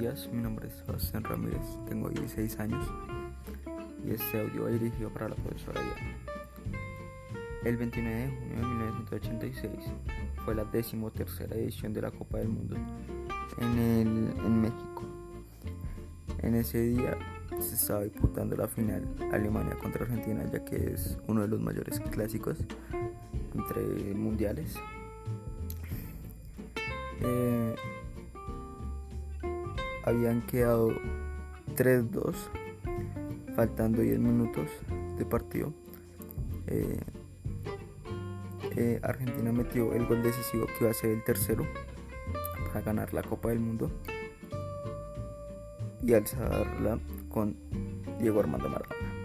días, mi nombre es Sebastián Ramírez, tengo 16 años y este audio va dirigido para la profesora Diana. El 29 de junio de 1986 fue la decimotercera edición de la Copa del Mundo en, México. En ese día se estaba disputando la final Alemania contra Argentina ya que es uno de los mayores clásicos entre mundiales. Eh, habían quedado 3-2, faltando 10 minutos de partido. Eh, eh, Argentina metió el gol decisivo que iba a ser el tercero para ganar la Copa del Mundo y alzarla con Diego Armando Maradona.